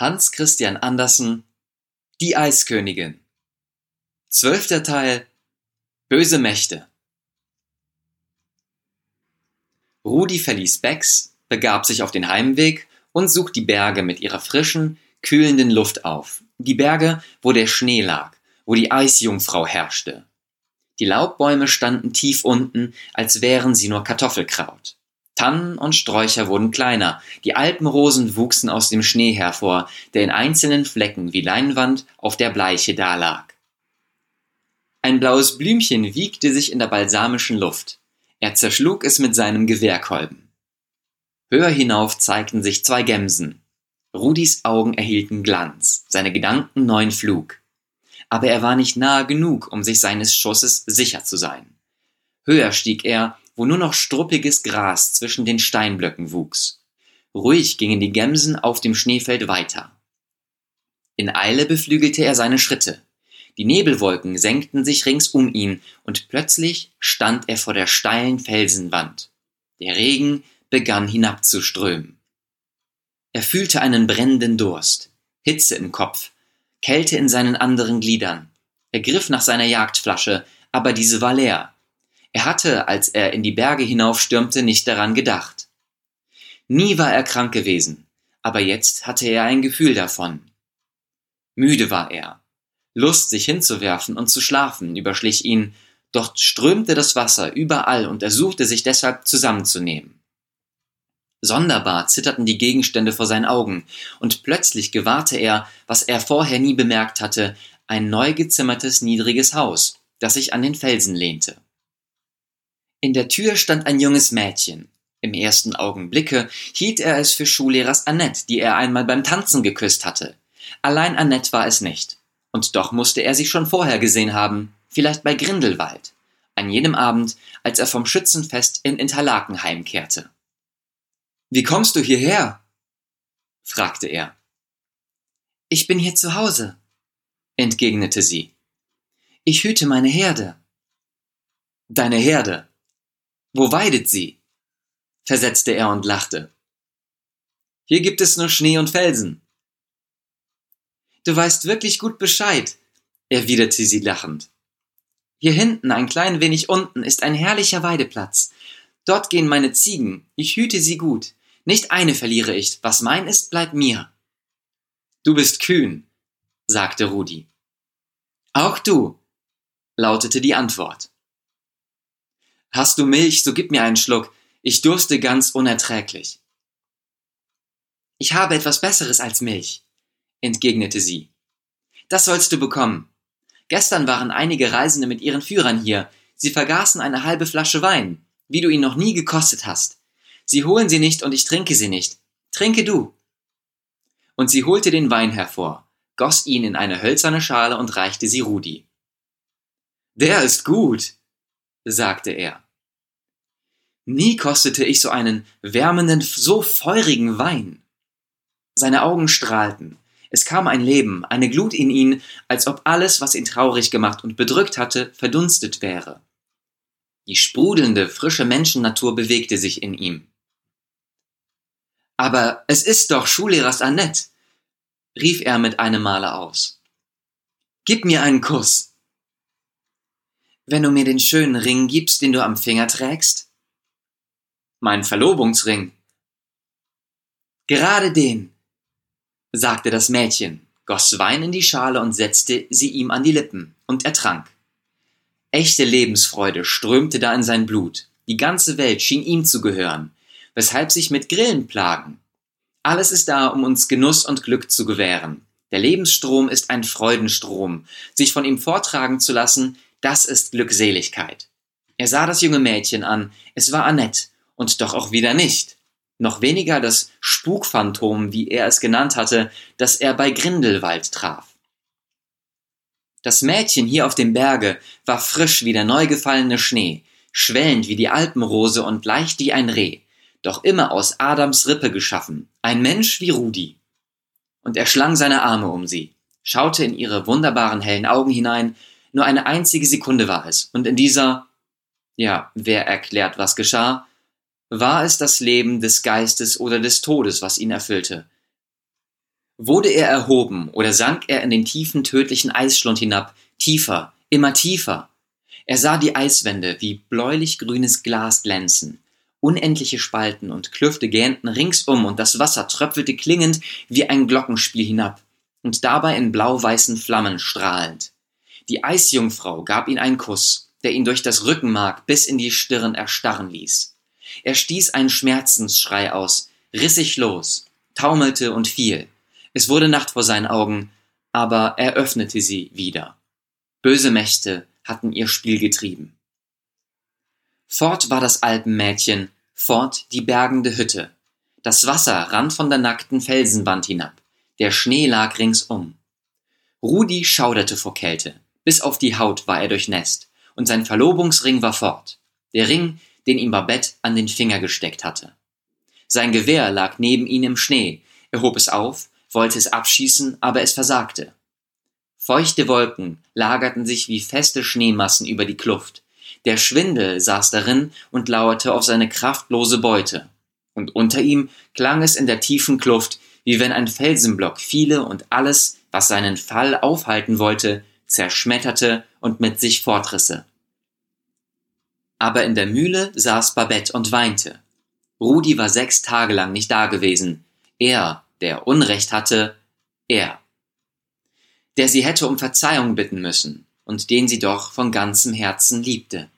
Hans Christian Andersen Die Eiskönigin Zwölfter Teil Böse Mächte Rudi verließ Becks, begab sich auf den Heimweg und sucht die Berge mit ihrer frischen, kühlenden Luft auf. Die Berge, wo der Schnee lag, wo die Eisjungfrau herrschte. Die Laubbäume standen tief unten, als wären sie nur Kartoffelkraut. Tannen und Sträucher wurden kleiner, die Alpenrosen wuchsen aus dem Schnee hervor, der in einzelnen Flecken wie Leinwand auf der Bleiche dalag. Ein blaues Blümchen wiegte sich in der balsamischen Luft. Er zerschlug es mit seinem Gewehrkolben. Höher hinauf zeigten sich zwei Gemsen. Rudis Augen erhielten Glanz, seine Gedanken neuen Flug. Aber er war nicht nahe genug, um sich seines Schusses sicher zu sein. Höher stieg er wo nur noch struppiges Gras zwischen den Steinblöcken wuchs. Ruhig gingen die Gemsen auf dem Schneefeld weiter. In Eile beflügelte er seine Schritte. Die Nebelwolken senkten sich rings um ihn, und plötzlich stand er vor der steilen Felsenwand. Der Regen begann hinabzuströmen. Er fühlte einen brennenden Durst, Hitze im Kopf, Kälte in seinen anderen Gliedern. Er griff nach seiner Jagdflasche, aber diese war leer. Er hatte, als er in die Berge hinaufstürmte, nicht daran gedacht. Nie war er krank gewesen, aber jetzt hatte er ein Gefühl davon. Müde war er. Lust, sich hinzuwerfen und zu schlafen, überschlich ihn, doch strömte das Wasser überall und er suchte sich deshalb zusammenzunehmen. Sonderbar zitterten die Gegenstände vor seinen Augen, und plötzlich gewahrte er, was er vorher nie bemerkt hatte, ein neu gezimmertes niedriges Haus, das sich an den Felsen lehnte. In der Tür stand ein junges Mädchen. Im ersten Augenblicke hielt er es für Schullehrers Annette, die er einmal beim Tanzen geküsst hatte. Allein Annette war es nicht. Und doch musste er sie schon vorher gesehen haben, vielleicht bei Grindelwald, an jenem Abend, als er vom Schützenfest in Interlaken heimkehrte. Wie kommst du hierher? fragte er. Ich bin hier zu Hause, entgegnete sie. Ich hüte meine Herde. Deine Herde, wo weidet sie? versetzte er und lachte. Hier gibt es nur Schnee und Felsen. Du weißt wirklich gut Bescheid, erwiderte sie lachend. Hier hinten, ein klein wenig unten, ist ein herrlicher Weideplatz. Dort gehen meine Ziegen, ich hüte sie gut. Nicht eine verliere ich, was mein ist, bleibt mir. Du bist kühn, sagte Rudi. Auch du, lautete die Antwort. Hast du Milch, so gib mir einen Schluck. Ich durste ganz unerträglich. Ich habe etwas Besseres als Milch, entgegnete sie. Das sollst du bekommen. Gestern waren einige Reisende mit ihren Führern hier. Sie vergaßen eine halbe Flasche Wein, wie du ihn noch nie gekostet hast. Sie holen sie nicht und ich trinke sie nicht. Trinke du. Und sie holte den Wein hervor, goss ihn in eine hölzerne Schale und reichte sie Rudi. Der ist gut, sagte er. Nie kostete ich so einen wärmenden, so feurigen Wein. Seine Augen strahlten. Es kam ein Leben, eine Glut in ihn, als ob alles, was ihn traurig gemacht und bedrückt hatte, verdunstet wäre. Die sprudelnde, frische Menschennatur bewegte sich in ihm. Aber es ist doch Schullehrers Annette, rief er mit einem Male aus. Gib mir einen Kuss. Wenn du mir den schönen Ring gibst, den du am Finger trägst? Mein Verlobungsring. Gerade den, sagte das Mädchen, goss Wein in die Schale und setzte sie ihm an die Lippen, und er trank. Echte Lebensfreude strömte da in sein Blut, die ganze Welt schien ihm zu gehören, weshalb sich mit Grillen plagen. Alles ist da, um uns Genuss und Glück zu gewähren. Der Lebensstrom ist ein Freudenstrom. Sich von ihm vortragen zu lassen, das ist Glückseligkeit. Er sah das junge Mädchen an, es war Annette, und doch auch wieder nicht. Noch weniger das Spukphantom, wie er es genannt hatte, das er bei Grindelwald traf. Das Mädchen hier auf dem Berge war frisch wie der neu gefallene Schnee, schwellend wie die Alpenrose und leicht wie ein Reh, doch immer aus Adams Rippe geschaffen, ein Mensch wie Rudi. Und er schlang seine Arme um sie, schaute in ihre wunderbaren hellen Augen hinein nur eine einzige Sekunde war es. Und in dieser, ja, wer erklärt, was geschah? War es das Leben des Geistes oder des Todes, was ihn erfüllte? Wurde er erhoben oder sank er in den tiefen, tödlichen Eisschlund hinab, tiefer, immer tiefer. Er sah die Eiswände wie bläulich-grünes Glas glänzen. Unendliche Spalten und Klüfte gähnten ringsum und das Wasser tröpfelte klingend wie ein Glockenspiel hinab und dabei in blau-weißen Flammen strahlend. Die Eisjungfrau gab ihm einen Kuss, der ihn durch das Rückenmark bis in die Stirn erstarren ließ. Er stieß einen Schmerzensschrei aus, riss sich los, taumelte und fiel. Es wurde Nacht vor seinen Augen, aber er öffnete sie wieder. Böse Mächte hatten ihr Spiel getrieben. Fort war das Alpenmädchen, fort die bergende Hütte. Das Wasser rann von der nackten Felsenwand hinab, der Schnee lag ringsum. Rudi schauderte vor Kälte, bis auf die Haut war er durchnässt, und sein Verlobungsring war fort, der Ring, den ihm Babette an den Finger gesteckt hatte. Sein Gewehr lag neben ihm im Schnee, er hob es auf, wollte es abschießen, aber es versagte. Feuchte Wolken lagerten sich wie feste Schneemassen über die Kluft. Der Schwindel saß darin und lauerte auf seine kraftlose Beute. Und unter ihm klang es in der tiefen Kluft, wie wenn ein Felsenblock fiele und alles, was seinen Fall aufhalten wollte, zerschmetterte und mit sich fortrisse. Aber in der Mühle saß Babette und weinte. Rudi war sechs Tage lang nicht dagewesen. Er, der Unrecht hatte, er. Der sie hätte um Verzeihung bitten müssen und den sie doch von ganzem Herzen liebte.